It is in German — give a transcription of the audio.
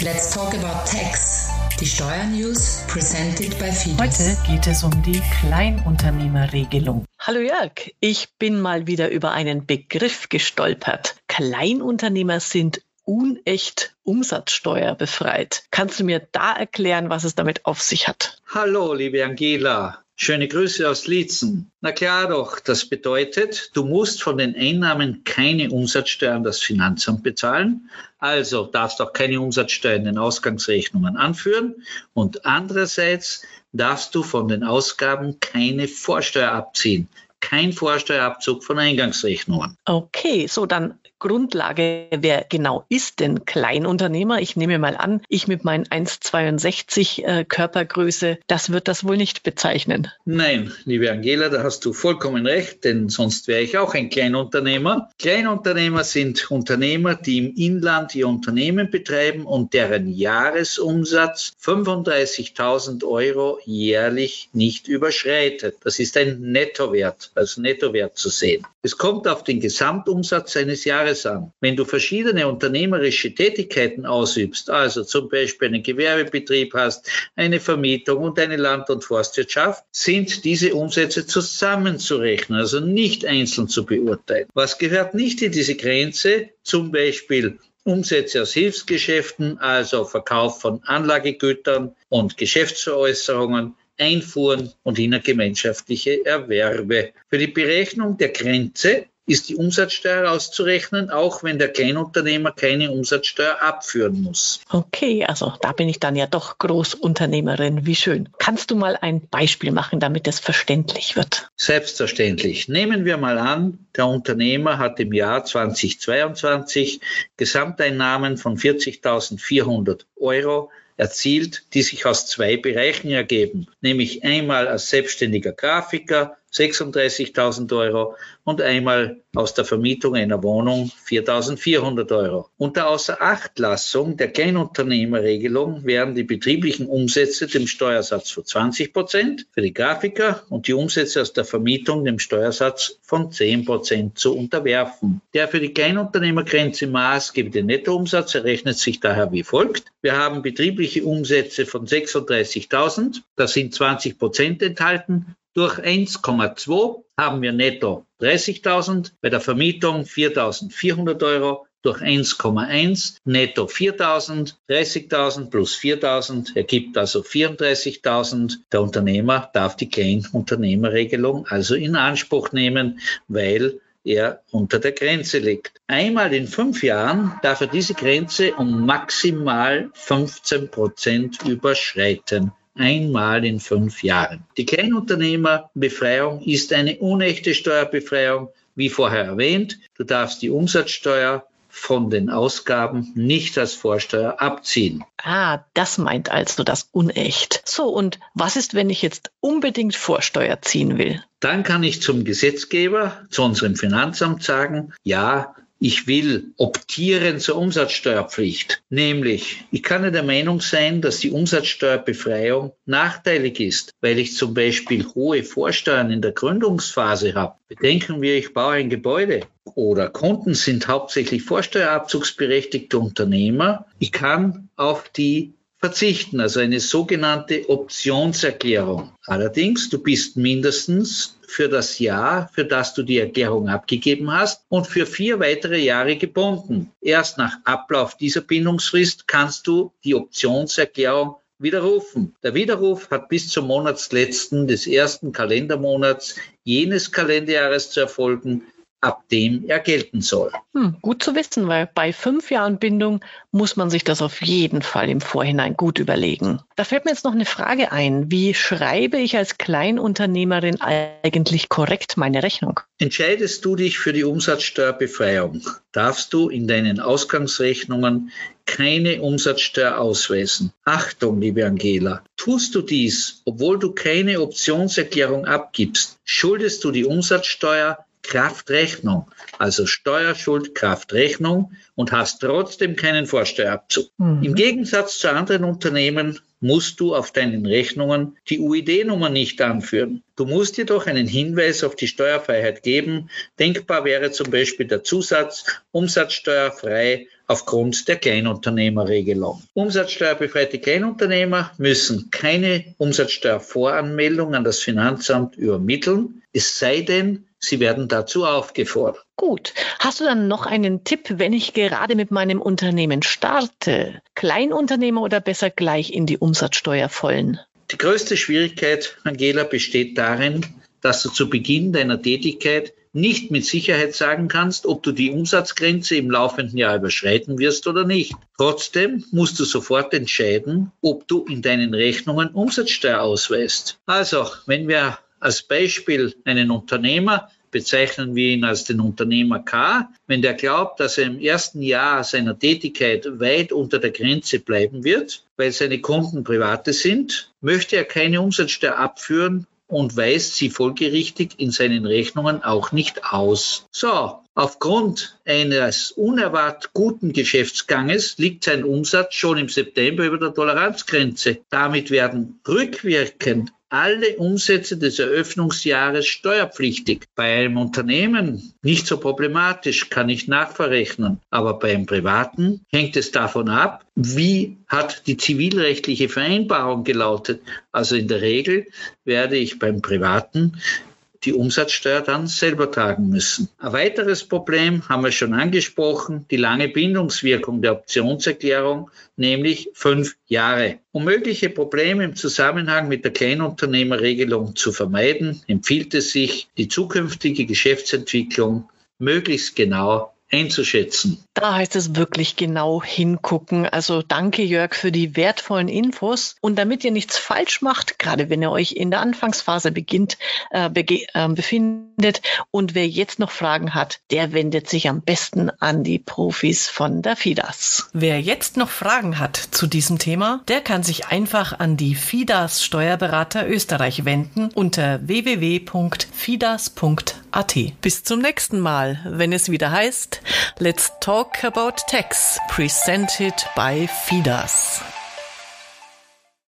Let's talk about tax. Die Steuernews presented by Fides. Heute geht es um die Kleinunternehmerregelung. Hallo Jörg, ich bin mal wieder über einen Begriff gestolpert. Kleinunternehmer sind unecht umsatzsteuerbefreit. Kannst du mir da erklären, was es damit auf sich hat? Hallo, liebe Angela. Schöne Grüße aus Lietzen. Na klar doch, das bedeutet, du musst von den Einnahmen keine Umsatzsteuer an das Finanzamt bezahlen, also darfst auch keine Umsatzsteuer in den Ausgangsrechnungen anführen. Und andererseits darfst du von den Ausgaben keine Vorsteuer abziehen, kein Vorsteuerabzug von Eingangsrechnungen. Okay, so dann Grundlage, wer genau ist denn Kleinunternehmer? Ich nehme mal an, ich mit meinen 1,62 äh, Körpergröße, das wird das wohl nicht bezeichnen. Nein, liebe Angela, da hast du vollkommen recht, denn sonst wäre ich auch ein Kleinunternehmer. Kleinunternehmer sind Unternehmer, die im Inland ihr Unternehmen betreiben und deren Jahresumsatz 35.000 Euro jährlich nicht überschreitet. Das ist ein Nettowert, als Nettowert zu sehen. Es kommt auf den Gesamtumsatz eines Jahres an. Wenn du verschiedene unternehmerische Tätigkeiten ausübst, also zum Beispiel einen Gewerbebetrieb hast, eine Vermietung und eine Land- und Forstwirtschaft, sind diese Umsätze zusammenzurechnen, also nicht einzeln zu beurteilen. Was gehört nicht in diese Grenze? Zum Beispiel Umsätze aus Hilfsgeschäften, also Verkauf von Anlagegütern und Geschäftsveräußerungen, Einfuhren und innergemeinschaftliche Erwerbe. Für die Berechnung der Grenze ist die Umsatzsteuer auszurechnen, auch wenn der Kleinunternehmer keine Umsatzsteuer abführen muss. Okay, also da bin ich dann ja doch Großunternehmerin. Wie schön. Kannst du mal ein Beispiel machen, damit es verständlich wird? Selbstverständlich. Nehmen wir mal an, der Unternehmer hat im Jahr 2022 Gesamteinnahmen von 40.400 Euro erzielt, die sich aus zwei Bereichen ergeben, nämlich einmal als selbstständiger Grafiker 36.000 Euro und einmal aus der Vermietung einer Wohnung 4.400 Euro. Unter Außerachtlassung der Kleinunternehmerregelung werden die betrieblichen Umsätze dem Steuersatz von 20 Prozent für die Grafiker und die Umsätze aus der Vermietung dem Steuersatz von 10 Prozent zu unterwerfen. Der für die Kleinunternehmergrenze maßgebende Nettoumsatz errechnet sich daher wie folgt. Wir haben betriebliche Umsätze von 36.000, da sind 20 Prozent enthalten durch 1,2 haben wir netto 30.000, bei der Vermietung 4.400 Euro, durch 1,1 netto 4.000, 30.000 plus 4.000 ergibt also 34.000. Der Unternehmer darf die Kleinunternehmerregelung also in Anspruch nehmen, weil er unter der Grenze liegt. Einmal in fünf Jahren darf er diese Grenze um maximal 15 Prozent überschreiten einmal in fünf Jahren. Die Kleinunternehmerbefreiung ist eine unechte Steuerbefreiung, wie vorher erwähnt. Du darfst die Umsatzsteuer von den Ausgaben nicht als Vorsteuer abziehen. Ah, das meint also das unecht. So, und was ist, wenn ich jetzt unbedingt Vorsteuer ziehen will? Dann kann ich zum Gesetzgeber, zu unserem Finanzamt sagen, ja, ich will optieren zur Umsatzsteuerpflicht. Nämlich, ich kann ja der Meinung sein, dass die Umsatzsteuerbefreiung nachteilig ist, weil ich zum Beispiel hohe Vorsteuern in der Gründungsphase habe. Bedenken wir, ich baue ein Gebäude oder Kunden sind hauptsächlich vorsteuerabzugsberechtigte Unternehmer. Ich kann auf die verzichten, also eine sogenannte Optionserklärung. Allerdings, du bist mindestens für das Jahr, für das du die Erklärung abgegeben hast und für vier weitere Jahre gebunden. Erst nach Ablauf dieser Bindungsfrist kannst du die Optionserklärung widerrufen. Der Widerruf hat bis zum Monatsletzten des ersten Kalendermonats jenes Kalenderjahres zu erfolgen, ab dem er gelten soll. Hm, gut zu wissen, weil bei fünf Jahren Bindung muss man sich das auf jeden Fall im Vorhinein gut überlegen. Da fällt mir jetzt noch eine Frage ein. Wie schreibe ich als Kleinunternehmerin eigentlich korrekt meine Rechnung? Entscheidest du dich für die Umsatzsteuerbefreiung, darfst du in deinen Ausgangsrechnungen keine Umsatzsteuer ausweisen. Achtung, liebe Angela, tust du dies, obwohl du keine Optionserklärung abgibst, schuldest du die Umsatzsteuer Kraftrechnung, also Steuerschuld Kraftrechnung und hast trotzdem keinen Vorsteuerabzug. Mhm. Im Gegensatz zu anderen Unternehmen musst du auf deinen Rechnungen die UID-Nummer nicht anführen. Du musst jedoch einen Hinweis auf die Steuerfreiheit geben. Denkbar wäre zum Beispiel der Zusatz umsatzsteuerfrei aufgrund der Kleinunternehmerregelung. Umsatzsteuerbefreite Kleinunternehmer müssen keine Umsatzsteuervoranmeldung an das Finanzamt übermitteln, es sei denn, sie werden dazu aufgefordert. Gut. Hast du dann noch einen Tipp, wenn ich gerade mit meinem Unternehmen starte? Kleinunternehmer oder besser gleich in die Umsatzsteuer vollen? Die größte Schwierigkeit, Angela, besteht darin, dass du zu Beginn deiner Tätigkeit nicht mit Sicherheit sagen kannst, ob du die Umsatzgrenze im laufenden Jahr überschreiten wirst oder nicht. Trotzdem musst du sofort entscheiden, ob du in deinen Rechnungen Umsatzsteuer ausweist. Also, wenn wir als Beispiel einen Unternehmer bezeichnen wir ihn als den Unternehmer K. Wenn der glaubt, dass er im ersten Jahr seiner Tätigkeit weit unter der Grenze bleiben wird, weil seine Kunden private sind, möchte er keine Umsatzsteuer abführen und weist sie folgerichtig in seinen Rechnungen auch nicht aus. So, aufgrund eines unerwartet guten Geschäftsganges liegt sein Umsatz schon im September über der Toleranzgrenze. Damit werden rückwirkend alle Umsätze des Eröffnungsjahres steuerpflichtig. Bei einem Unternehmen nicht so problematisch, kann ich nachverrechnen. Aber beim Privaten hängt es davon ab, wie hat die zivilrechtliche Vereinbarung gelautet. Also in der Regel werde ich beim Privaten die Umsatzsteuer dann selber tragen müssen. Ein weiteres Problem haben wir schon angesprochen, die lange Bindungswirkung der Optionserklärung, nämlich fünf Jahre. Um mögliche Probleme im Zusammenhang mit der Kleinunternehmerregelung zu vermeiden, empfiehlt es sich, die zukünftige Geschäftsentwicklung möglichst genau einzuschätzen. Da heißt es wirklich genau hingucken. Also danke Jörg für die wertvollen Infos. Und damit ihr nichts falsch macht, gerade wenn ihr euch in der Anfangsphase beginnt, äh, äh, befindet und wer jetzt noch Fragen hat, der wendet sich am besten an die Profis von der FIDAS. Wer jetzt noch Fragen hat zu diesem Thema, der kann sich einfach an die FIDAS Steuerberater Österreich wenden unter www.fidas.at. Bis zum nächsten Mal, wenn es wieder heißt, Let's talk about tax, presented by FIDAS.